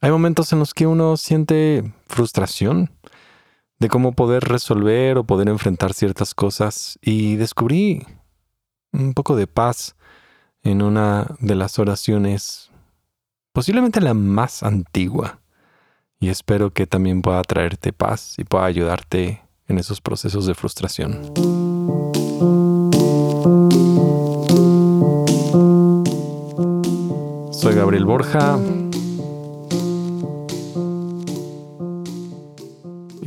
Hay momentos en los que uno siente frustración de cómo poder resolver o poder enfrentar ciertas cosas y descubrí un poco de paz en una de las oraciones, posiblemente la más antigua, y espero que también pueda traerte paz y pueda ayudarte en esos procesos de frustración. Soy Gabriel Borja.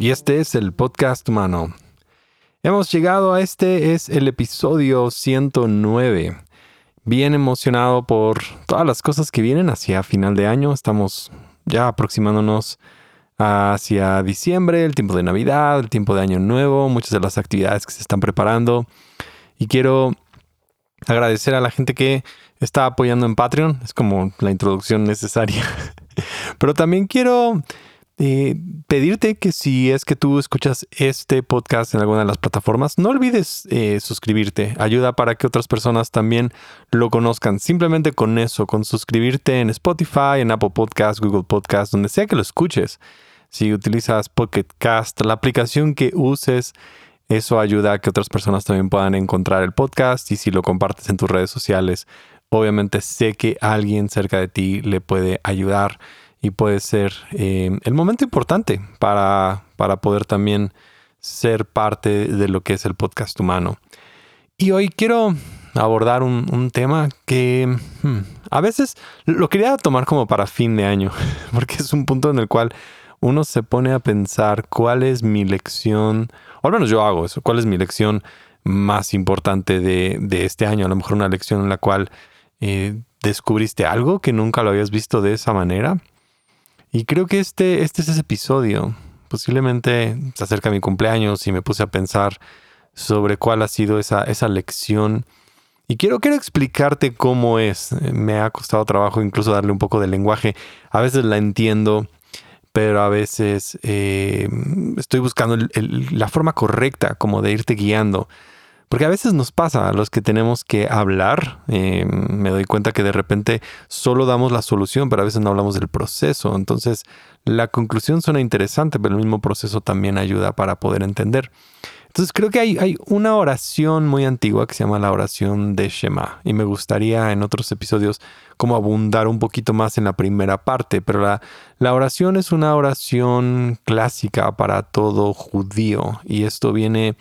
Y este es el podcast humano. Hemos llegado a este, es el episodio 109. Bien emocionado por todas las cosas que vienen hacia final de año. Estamos ya aproximándonos hacia diciembre, el tiempo de Navidad, el tiempo de Año Nuevo, muchas de las actividades que se están preparando. Y quiero agradecer a la gente que está apoyando en Patreon. Es como la introducción necesaria. Pero también quiero eh, pedirte que si es que tú escuchas este podcast en alguna de las plataformas, no olvides eh, suscribirte. Ayuda para que otras personas también lo conozcan. Simplemente con eso, con suscribirte en Spotify, en Apple Podcast, Google Podcast, donde sea que lo escuches. Si utilizas Pocket Cast, la aplicación que uses, eso ayuda a que otras personas también puedan encontrar el podcast y si lo compartes en tus redes sociales, obviamente sé que alguien cerca de ti le puede ayudar y puede ser eh, el momento importante para, para poder también ser parte de lo que es el podcast humano. Y hoy quiero abordar un, tema que hmm, a veces lo quería tomar como para fin de año, porque es un punto en el cual uno se pone a pensar cuál es mi lección, o al menos yo hago eso, cuál es mi lección más importante de, de este año, a lo mejor una lección en la cual eh, descubriste algo que nunca lo habías visto de esa manera y creo que este, este es ese episodio. Posiblemente se acerca mi cumpleaños y me puse a pensar sobre cuál ha sido esa, esa lección. Y quiero, quiero explicarte cómo es. Me ha costado trabajo incluso darle un poco de lenguaje. A veces la entiendo, pero a veces eh, estoy buscando la forma correcta como de irte guiando. Porque a veces nos pasa a los que tenemos que hablar. Eh, me doy cuenta que de repente solo damos la solución, pero a veces no hablamos del proceso. Entonces, la conclusión suena interesante, pero el mismo proceso también ayuda para poder entender. Entonces, creo que hay, una oración muy antigua que se llama la oración de Shema. Y me gustaría en otros episodios como abundar un poquito más en la primera parte. Pero la oración es una oración clásica para todo judío. Y esto viene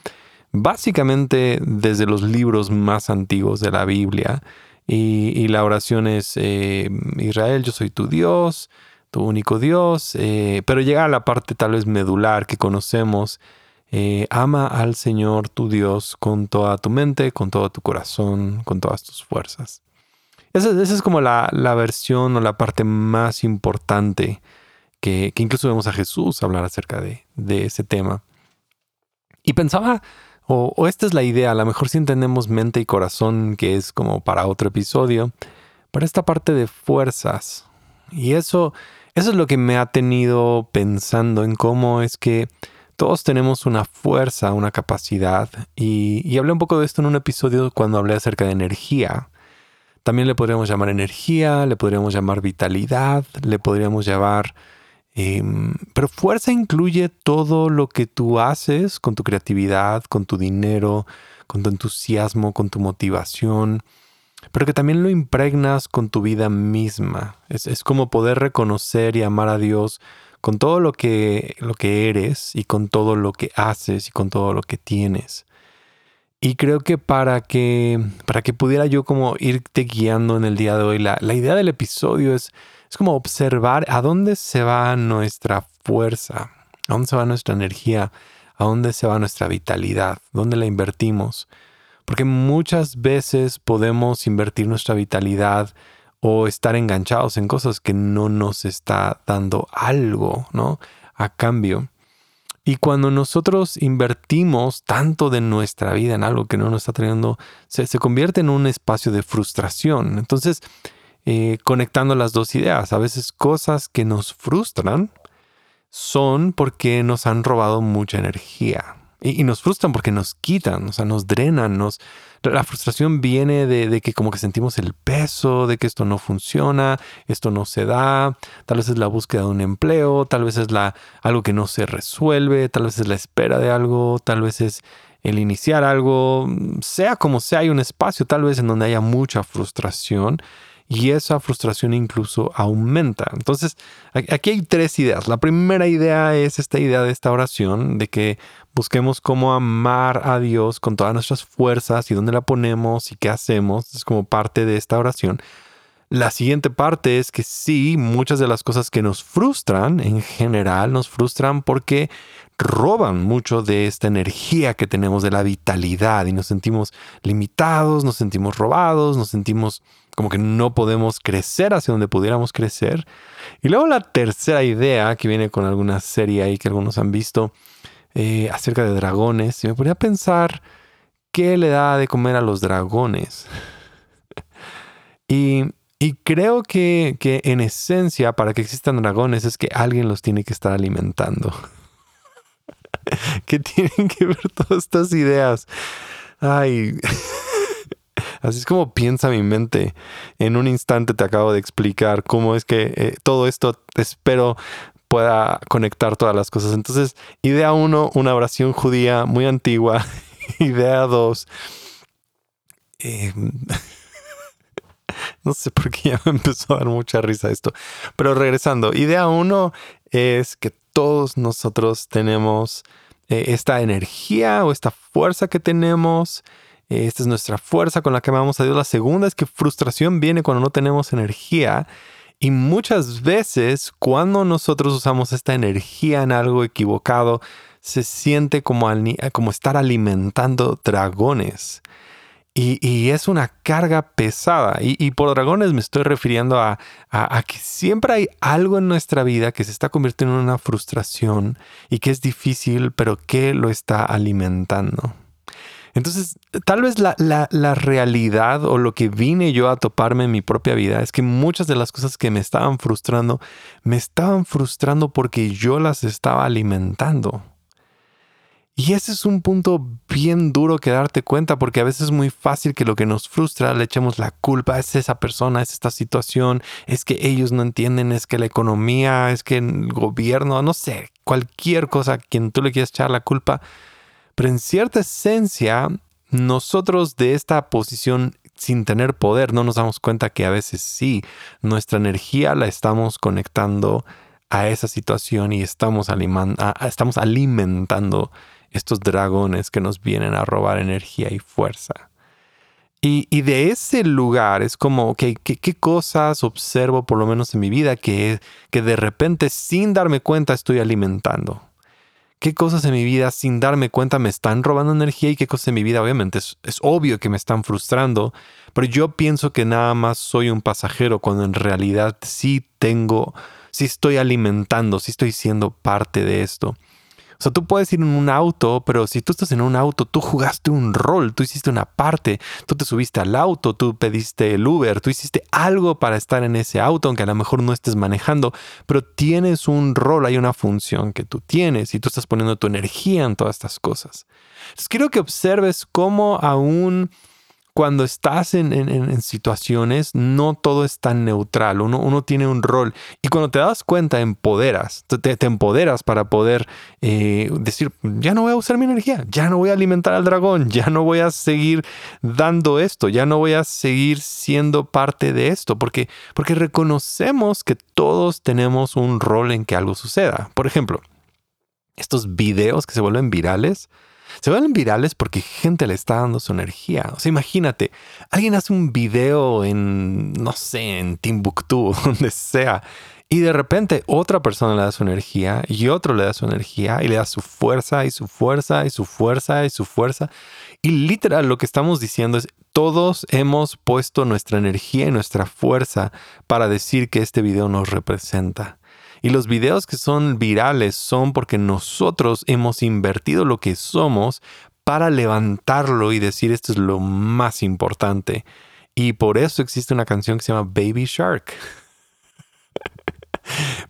básicamente desde los libros más antiguos de la Biblia. Y, la oración es, eh, Israel, yo soy tu Dios, tu único Dios, eh, pero llega a la parte tal vez medular que conocemos. Eh, ama al Señor tu Dios con toda tu mente, con todo tu corazón, con todas tus fuerzas. Esa, es como la, versión o la parte más importante que, incluso vemos a Jesús hablar acerca de, de ese tema. Y pensaba o, esta es la idea, a lo mejor si entendemos mente y corazón, que es como para otro episodio, para esta parte de fuerzas. Y eso, eso es lo que me ha tenido pensando en cómo es que todos tenemos una fuerza, una capacidad. Y, y hablé un poco de esto en un episodio cuando hablé acerca de energía. También le podríamos llamar energía, le podríamos llamar vitalidad, le podríamos llamar Em, pero fuerza incluye todo lo que tú haces con tu creatividad, con tu dinero, con tu entusiasmo, con tu motivación, pero que también lo impregnas con tu vida misma. Es, como poder reconocer y amar a Dios con todo lo que, lo que eres y con todo lo que haces y con todo lo que tienes. Y creo que para que, para que pudiera yo como irte guiando en el día de hoy, la, la idea del episodio es es como observar a dónde se va nuestra fuerza, a dónde se va nuestra energía, a dónde se va nuestra vitalidad, dónde la invertimos. Porque muchas veces podemos invertir nuestra vitalidad o estar enganchados en cosas que no nos está dando algo, ¿no? A cambio. Y cuando nosotros invertimos tanto de nuestra vida en algo que no nos está trayendo, se, se convierte en un espacio de frustración. Entonces, eh, conectando las dos ideas. A veces cosas que nos frustran son porque nos han robado mucha energía. Y, nos frustran porque nos quitan, o sea, nos drenan, nos, La frustración viene de, que como que sentimos el peso, de que esto no funciona, esto no se da, tal vez es la búsqueda de un empleo, tal vez es la, algo que no se resuelve, tal vez es la espera de algo, tal vez es el iniciar algo, sea como sea, hay un espacio tal vez en donde haya mucha frustración y esa frustración incluso aumenta. Entonces, aquí hay tres ideas. La primera idea es esta idea de esta oración, de que busquemos cómo amar a Dios con todas nuestras fuerzas y dónde la ponemos y qué hacemos. Es como parte de esta oración. La siguiente parte es que sí, muchas de las cosas que nos frustran en general nos frustran porque roban mucho de esta energía que tenemos de la vitalidad y nos sentimos limitados, nos sentimos robados, nos sentimos como que no podemos crecer hacia donde pudiéramos crecer. Y luego la tercera idea que viene con alguna serie ahí que algunos han visto eh, acerca de dragones, y me ponía a pensar qué le da de comer a los dragones. y, creo que, que en esencia para que existan dragones es que alguien los tiene que estar alimentando. ¿Qué tienen que ver todas estas ideas? Ay. Así es como piensa mi mente. En un instante te acabo de explicar cómo es que eh, todo esto espero pueda conectar todas las cosas. Entonces, idea uno, una oración judía muy antigua. idea dos, em, no sé por qué ya me empezó a dar mucha risa esto. Pero regresando, idea uno es que todos nosotros tenemos eh, esta energía o esta fuerza que tenemos esta es nuestra fuerza con la que amamos a Dios. La segunda es que frustración viene cuando no tenemos energía. Y muchas veces cuando nosotros usamos esta energía en algo equivocado, se siente como, como estar alimentando dragones. Y, es una carga pesada. Y, por dragones me estoy refiriendo a, que siempre hay algo en nuestra vida que se está convirtiendo en una frustración y que es difícil, pero que lo está alimentando. Entonces, tal vez la, realidad o lo que vine yo a toparme en mi propia vida es que muchas de las cosas que me estaban frustrando, me estaban frustrando porque yo las estaba alimentando. Y ese es un punto bien duro que darte cuenta porque a veces es muy fácil que lo que nos frustra le echemos la culpa, es esa persona, es esta situación, es que ellos no entienden, es que la economía, es que el gobierno, no sé, cualquier cosa a quien tú le quieras echar la culpa. Pero en cierta esencia, nosotros de esta posición sin tener poder no nos damos cuenta que a veces sí, nuestra energía la estamos conectando a esa situación y estamos, estamos alimentando estos dragones que nos vienen a robar energía y fuerza. Y, de ese lugar es como, ¿qué, ¿qué, cosas observo por lo menos en mi vida que, que de repente sin darme cuenta estoy alimentando? qué cosas en mi vida sin darme cuenta me están robando energía y qué cosas en mi vida obviamente es, obvio que me están frustrando, pero yo pienso que nada más soy un pasajero cuando en realidad sí tengo, sí estoy alimentando, sí estoy siendo parte de esto. O sea, tú puedes ir en un auto, pero si tú estás en un auto, tú jugaste un rol, tú hiciste una parte, tú te subiste al auto, tú pediste el Uber, tú hiciste algo para estar en ese auto, aunque a lo mejor no estés manejando, pero tienes un rol, hay una función que tú tienes y tú estás poniendo tu energía en todas estas cosas. Entonces quiero que observes cómo aún cuando estás en, situaciones, no todo es tan neutral, uno, tiene un rol y cuando te das cuenta, empoderas, te, te empoderas para poder eh, decir, ya no voy a usar mi energía, ya no voy a alimentar al dragón, ya no voy a seguir dando esto, ya no voy a seguir siendo parte de esto, porque, porque reconocemos que todos tenemos un rol en que algo suceda. Por ejemplo, estos videos que se vuelven virales, se vuelven virales porque gente le está dando su energía. O sea, imagínate, alguien hace un video en, no sé, en Timbuktu, donde sea, y de repente otra persona le da su energía y otro le da su energía y le da su fuerza y su fuerza y su fuerza y su fuerza. Y literal lo que estamos diciendo es, todos hemos puesto nuestra energía y nuestra fuerza para decir que este video nos representa. Y los videos que son virales son porque nosotros hemos invertido lo que somos para levantarlo y decir esto es lo más importante. Y por eso existe una canción que se llama Baby Shark.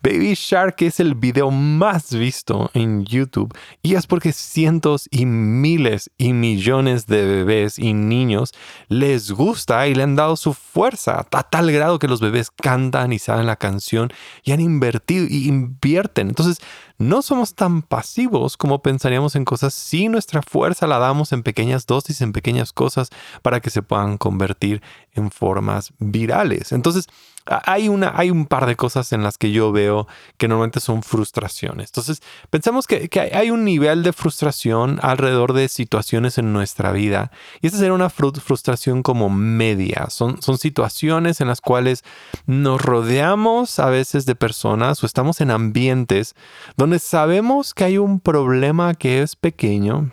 Baby Shark es el video más visto en YouTube y es porque cientos y miles y millones de bebés y niños les gusta y le han dado su fuerza a tal grado que los bebés cantan y saben la canción y han invertido y invierten. Entonces, no somos tan pasivos como pensaríamos en cosas si nuestra fuerza la damos en pequeñas dosis, en pequeñas cosas para que se puedan convertir en formas virales. Entonces, hay, una, hay un par de cosas en las que yo veo que normalmente son frustraciones. Entonces, pensamos que, hay un nivel de frustración alrededor de situaciones en nuestra vida. Y esta sería una frustración como media. Son, son situaciones en las cuales nos rodeamos a veces de personas o estamos en ambientes donde sabemos que hay un problema que es pequeño,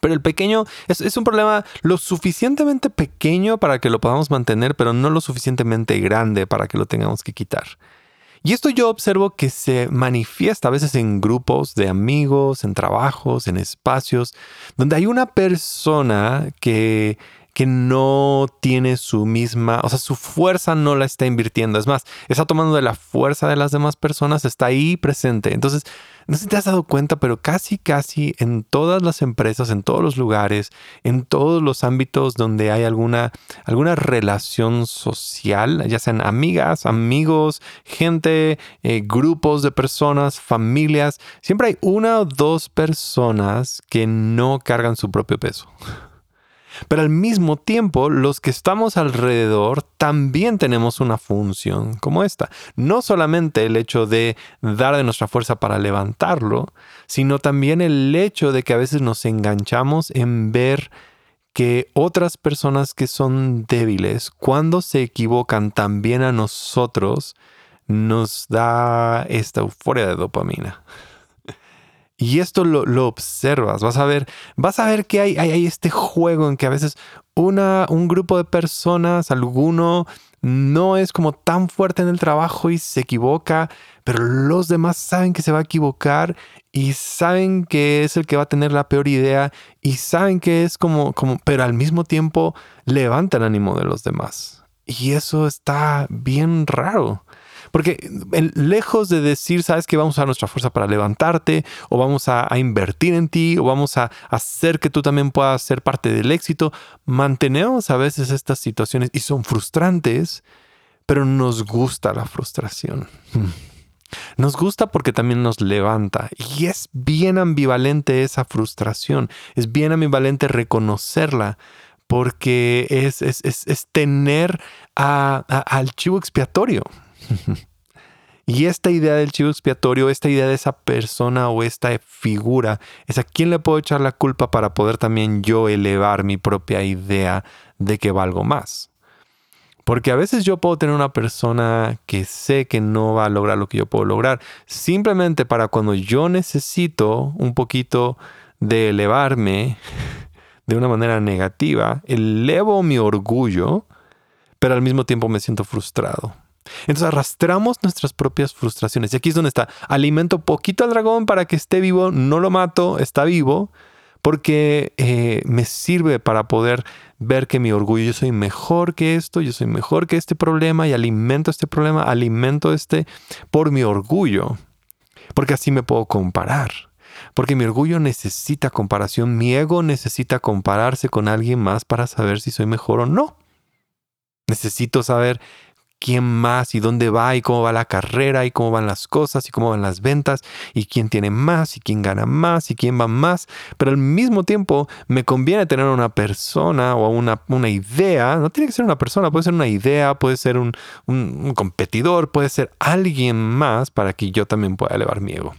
pero el pequeño es, un problema lo suficientemente pequeño para que lo podamos mantener, pero no lo suficientemente grande para que lo tengamos que quitar. Y esto yo observo que se manifiesta a veces en grupos de amigos, en trabajos, en espacios, donde hay una persona que, que no tiene su misma, o sea, su fuerza no la está invirtiendo. Es más, está tomando de la fuerza de las demás personas, está ahí presente. Entonces, no sé si te has dado cuenta, pero casi, casi en todas las empresas, en todos los lugares, en todos los ámbitos donde hay alguna, alguna relación social, ya sean amigas, amigos, gente, eh, grupos de personas, familias, siempre hay una o dos personas que no cargan su propio peso. Pero al mismo tiempo, los que estamos alrededor también tenemos una función como esta. No solamente el hecho de dar de nuestra fuerza para levantarlo, sino también el hecho de que a veces nos enganchamos en ver que otras personas que son débiles, cuando se equivocan también a nosotros, nos da esta euforia de dopamina. Y esto lo, observas, vas a ver, vas a ver que hay, hay, este juego en que a veces una, un grupo de personas, alguno no es como tan fuerte en el trabajo y se equivoca, pero los demás saben que se va a equivocar y saben que es el que va a tener la peor idea y saben que es como, como, pero al mismo tiempo levanta el ánimo de los demás. Y eso está bien raro. Porque lejos de decir, sabes que vamos a usar nuestra fuerza para levantarte, o vamos a, invertir en ti, o vamos a hacer que tú también puedas ser parte del éxito, mantenemos a veces estas situaciones y son frustrantes, pero nos gusta la frustración. Nos gusta porque también nos levanta y es bien ambivalente esa frustración, es bien ambivalente reconocerla porque es, es, tener al chivo expiatorio. Y esta idea del chivo expiatorio, esta idea de esa persona o esta figura, es a quién le puedo echar la culpa para poder también yo elevar mi propia idea de que valgo más. Porque a veces yo puedo tener una persona que sé que no va a lograr lo que yo puedo lograr, simplemente para cuando yo necesito un poquito de elevarme de una manera negativa, elevo mi orgullo, pero al mismo tiempo me siento frustrado. Entonces arrastramos nuestras propias frustraciones. Y aquí es donde está. Alimento poquito al dragón para que esté vivo, no lo mato, está vivo, porque eh, me sirve para poder ver que mi orgullo, yo soy mejor que esto, yo soy mejor que este problema y alimento este problema, alimento este por mi orgullo, porque así me puedo comparar. Porque mi orgullo necesita comparación, mi ego necesita compararse con alguien más para saber si soy mejor o no. Necesito saber quién más y dónde va y cómo va la carrera y cómo van las cosas y cómo van las ventas y quién tiene más y quién gana más y quién va más. Pero al mismo tiempo me conviene tener una persona o una, una idea, no tiene que ser una persona, puede ser una idea, puede ser un, un competidor, puede ser alguien más para que yo también pueda elevar mi ego.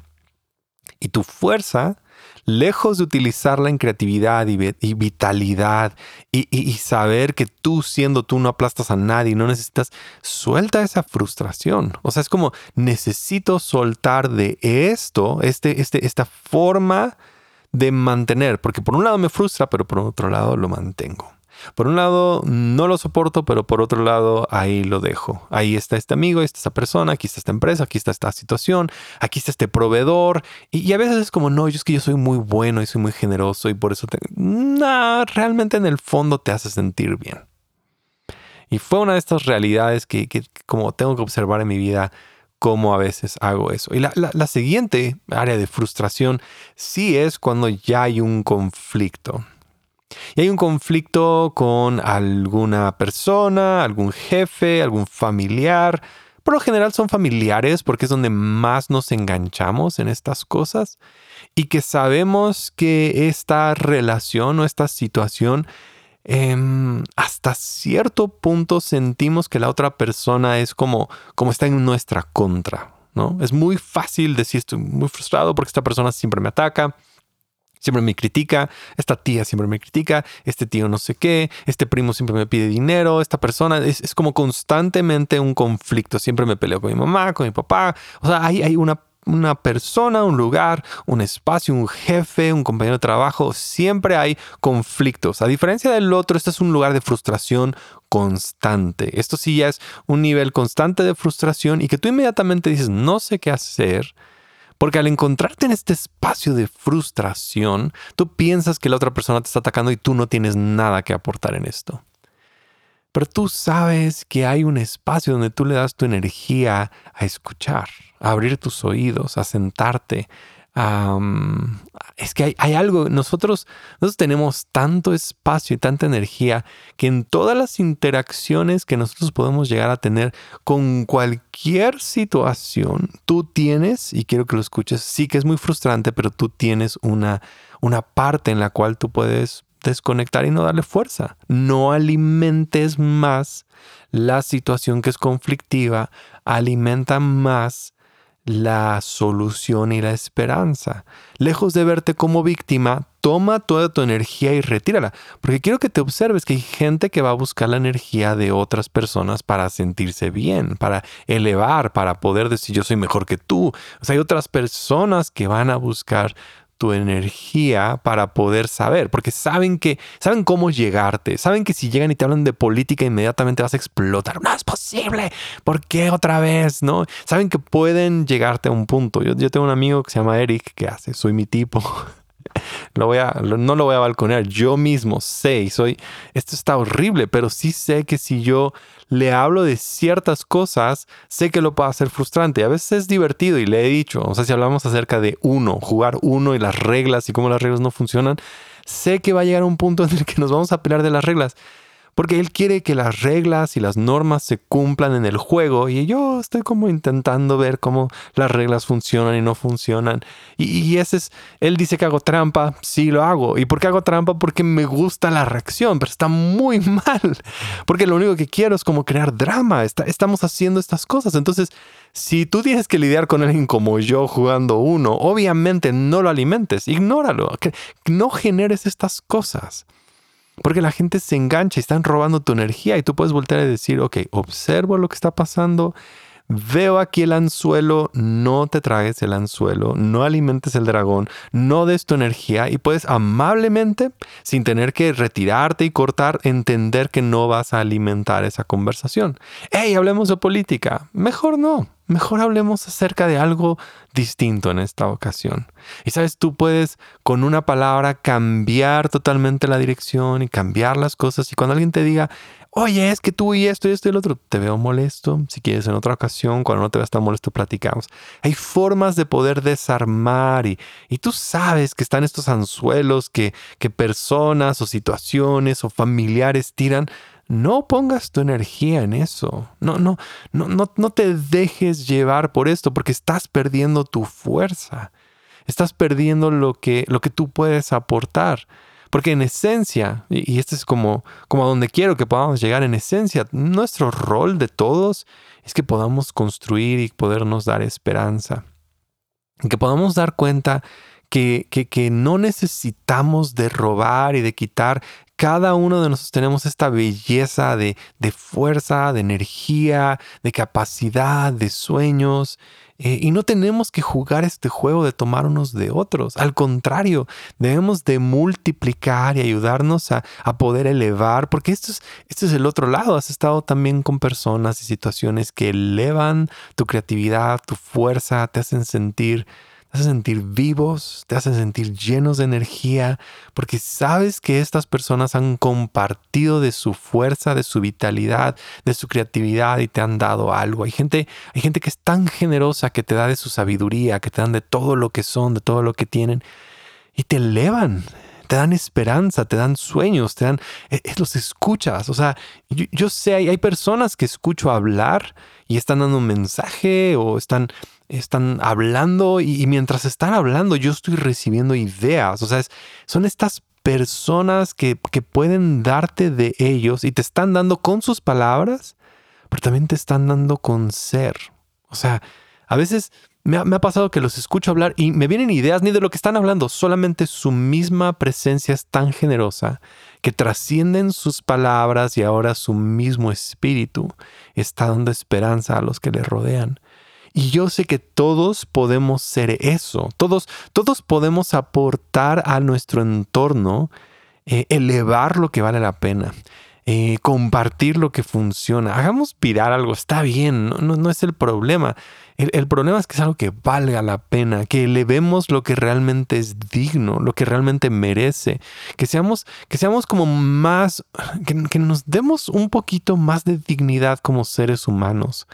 Y tu fuerza lejos de utilizarla en creatividad y, vitalidad y, saber que tú siendo tú no aplastas a nadie, no necesitas, suelta esa frustración. O sea, es como necesito soltar de esto, este, este, esta forma de mantener, porque por un lado me frustra, pero por otro lado lo mantengo. Por un lado, no lo soporto, pero por otro lado, ahí lo dejo. Ahí está este amigo, ahí está esta persona, aquí está esta empresa, aquí está esta situación, aquí está este proveedor. Y, a veces es como, no, yo es que yo soy muy bueno y soy muy generoso y por eso te... No, realmente en el fondo te hace sentir bien. Y fue una de estas realidades que, que como tengo que observar en mi vida cómo a veces hago eso. Y la, la, siguiente área de frustración sí es cuando ya hay un conflicto. Y hay un conflicto con alguna persona, algún jefe, algún familiar. Por lo general son familiares porque es donde más nos enganchamos en estas cosas y que sabemos que esta relación o esta situación em, hasta cierto punto sentimos que la otra persona es como, como está en nuestra contra. ¿no? Es muy fácil decir estoy muy frustrado porque esta persona siempre me ataca, siempre me critica, esta tía siempre me critica, este tío no sé qué, este primo siempre me pide dinero, esta persona es, como constantemente un conflicto, siempre me peleo con mi mamá, con mi papá, o sea, hay, hay una, una persona, un lugar, un espacio, un jefe, un compañero de trabajo, siempre hay conflictos. A diferencia del otro, este es un lugar de frustración constante. Esto sí ya es un nivel constante de frustración y que tú inmediatamente dices, no sé qué hacer porque al encontrarte en este espacio de frustración, tú piensas que la otra persona te está atacando y tú no tienes nada que aportar en esto. Pero tú sabes que hay un espacio donde tú le das tu energía a escuchar, a abrir tus oídos, a sentarte, es que hay, algo, nosotros, nosotros tenemos tanto espacio y tanta energía que en todas las interacciones que nosotros podemos llegar a tener con cualquier situación, tú tienes, y quiero que lo escuches, sí que es muy frustrante, pero tú tienes una, una parte en la cual tú puedes desconectar y no darle fuerza. No alimentes más la situación que es conflictiva, alimenta más la solución y la esperanza. Lejos de verte como víctima, toma toda tu energía y retírala. Porque quiero que te observes que hay gente que va a buscar la energía de otras personas para sentirse bien, para elevar, para poder decir yo soy mejor que tú. O sea, hay otras personas que van a buscar tu energía para poder saber, porque saben que saben cómo llegarte, saben que si llegan y te hablan de política inmediatamente vas a explotar. No es posible. ¿Por qué otra vez? No, saben que pueden llegarte a un punto. Yo, yo tengo un amigo que se llama Eric que hace, soy mi tipo. Lo voy a, no lo voy a balconear. Yo mismo sé y soy, esto está horrible, pero sí sé que si yo le hablo de ciertas cosas, sé que lo puede hacer frustrante. A veces es divertido y le he dicho, o sea, si hablamos acerca de uno, jugar uno y las reglas y cómo las reglas no funcionan, sé que va a llegar un punto en el que nos vamos a pelear de las reglas porque él quiere que las reglas y las normas se cumplan en el juego y yo estoy como intentando ver cómo las reglas funcionan y no funcionan. Y, ese es, él dice que hago trampa, sí lo hago. ¿Y por qué hago trampa? Porque me gusta la reacción, pero está muy mal, porque lo único que quiero es como crear drama, estamos haciendo estas cosas. Entonces, si tú tienes que lidiar con alguien como yo jugando uno, obviamente no lo alimentes, ignóralo, no generes estas cosas. Porque la gente se engancha y están robando tu energía y tú puedes voltear a decir, ok, observo lo que está pasando, veo aquí el anzuelo, no te tragues el anzuelo, no alimentes el dragón, no des tu energía y puedes amablemente, sin tener que retirarte y cortar, entender que no vas a alimentar esa conversación. Hey, hablemos de política. Mejor no. Mejor hablemos acerca de algo distinto en esta ocasión. Y sabes, tú puedes con una palabra cambiar totalmente la dirección y cambiar las cosas. Y cuando alguien te diga, oye, es que tú y esto y esto y el otro, te veo molesto. Si quieres en otra ocasión, cuando no te veas tan molesto, platicamos. Hay formas de poder desarmar y, y tú sabes que están estos anzuelos que, que personas o situaciones o familiares tiran. No pongas tu energía en eso. No, no, no, no, no te dejes llevar por esto porque estás perdiendo tu fuerza. Estás perdiendo lo que, lo que tú puedes aportar. Porque en esencia, y este es como, como a donde quiero que podamos llegar, en esencia, nuestro rol de todos es que podamos construir y podernos dar esperanza. Que podamos dar cuenta que, que, que, no necesitamos de robar y de quitar. Cada uno de nosotros tenemos esta belleza de, de fuerza, de energía, de capacidad, de sueños. Eh, y no tenemos que jugar este juego de tomar unos de otros. Al contrario, debemos de multiplicar y ayudarnos a, poder elevar, porque esto es, esto es el otro lado. Has estado también con personas y situaciones que elevan tu creatividad, tu fuerza, te hacen sentir te hace sentir vivos, te hace sentir llenos de energía, porque sabes que estas personas han compartido de su fuerza, de su vitalidad, de su creatividad y te han dado algo. Hay gente, hay gente que es tan generosa que te da de su sabiduría, que te dan de todo lo que son, de todo lo que tienen y te elevan, te dan esperanza, te dan sueños, te dan, eh, eh, los escuchas. O sea, yo, sé, hay, personas que escucho hablar y están dando un mensaje o están están hablando y, mientras están hablando yo estoy recibiendo ideas. O sea, son estas personas que, que, pueden darte de ellos y te están dando con sus palabras, pero también te están dando con ser. O sea, a veces me ha, me ha, pasado que los escucho hablar y me vienen ideas ni de lo que están hablando, solamente su misma presencia es tan generosa que trascienden sus palabras y ahora su mismo espíritu está dando esperanza a los que le rodean. Y yo sé que todos podemos ser eso, todos, todos podemos aportar a nuestro entorno, eh, elevar lo que vale la pena. Eh, compartir lo que funciona. Hagamos virar algo, está bien, no, no, es el problema. El, el, problema es que es algo que valga la pena, que elevemos lo que realmente es digno, lo que realmente merece, que seamos, que seamos como más, que, que nos demos un poquito más de dignidad como seres humanos.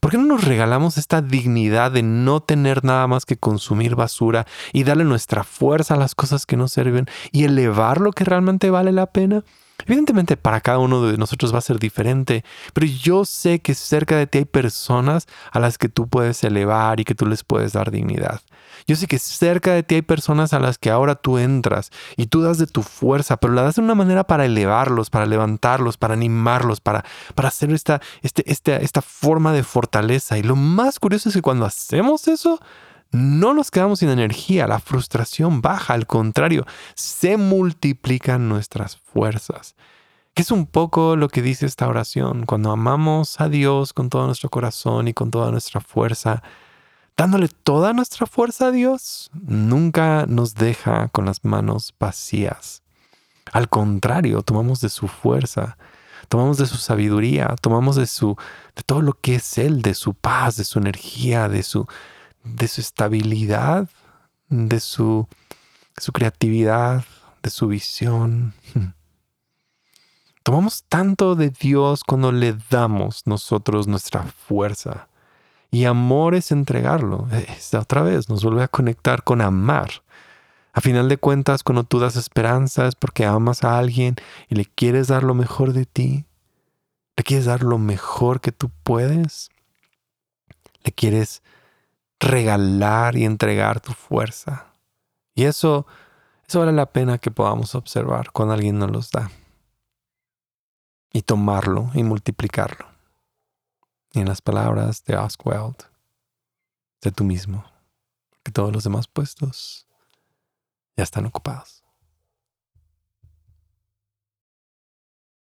¿Por qué no nos regalamos esta dignidad de no tener nada más que consumir basura y darle nuestra fuerza a las cosas que nos sirven y elevar lo que realmente vale la pena? Evidentemente para cada uno de nosotros va a ser diferente, pero yo sé que cerca de ti hay personas a las que tú puedes elevar y que tú les puedes dar dignidad. Yo sé que cerca de ti hay personas a las que ahora tú entras y tú das de tu fuerza, pero la das de una manera para elevarlos, para levantarlos, para animarlos, para, para hacer esta, este, este, esta forma de fortaleza. Y lo más curioso es que cuando hacemos eso, no nos quedamos sin energía, la frustración baja, al contrario, se multiplican nuestras fuerzas. Que es un poco lo que dice esta oración. Cuando amamos a Dios con todo nuestro corazón y con toda nuestra fuerza, dándole toda nuestra fuerza a Dios, nunca nos deja con las manos vacías. Al contrario, tomamos de su fuerza, tomamos de su sabiduría, tomamos de su de todo lo que es él, de su paz, de su energía, de su de su estabilidad, de su, su creatividad, de su visión. Tomamos tanto de Dios cuando le damos nosotros nuestra fuerza. Y amor es entregarlo. Esta otra vez nos vuelve a conectar con amar. A final de cuentas, cuando tú das esperanza es porque amas a alguien y le quieres dar lo mejor de ti. Le quieres dar lo mejor que tú puedes. Le quieres regalar y entregar tu fuerza. Y eso, eso vale la pena que podamos observar cuando alguien nos los da. Y tomarlo y multiplicarlo. Y en las palabras de Oswald, de tú mismo, que todos los demás puestos ya están ocupados.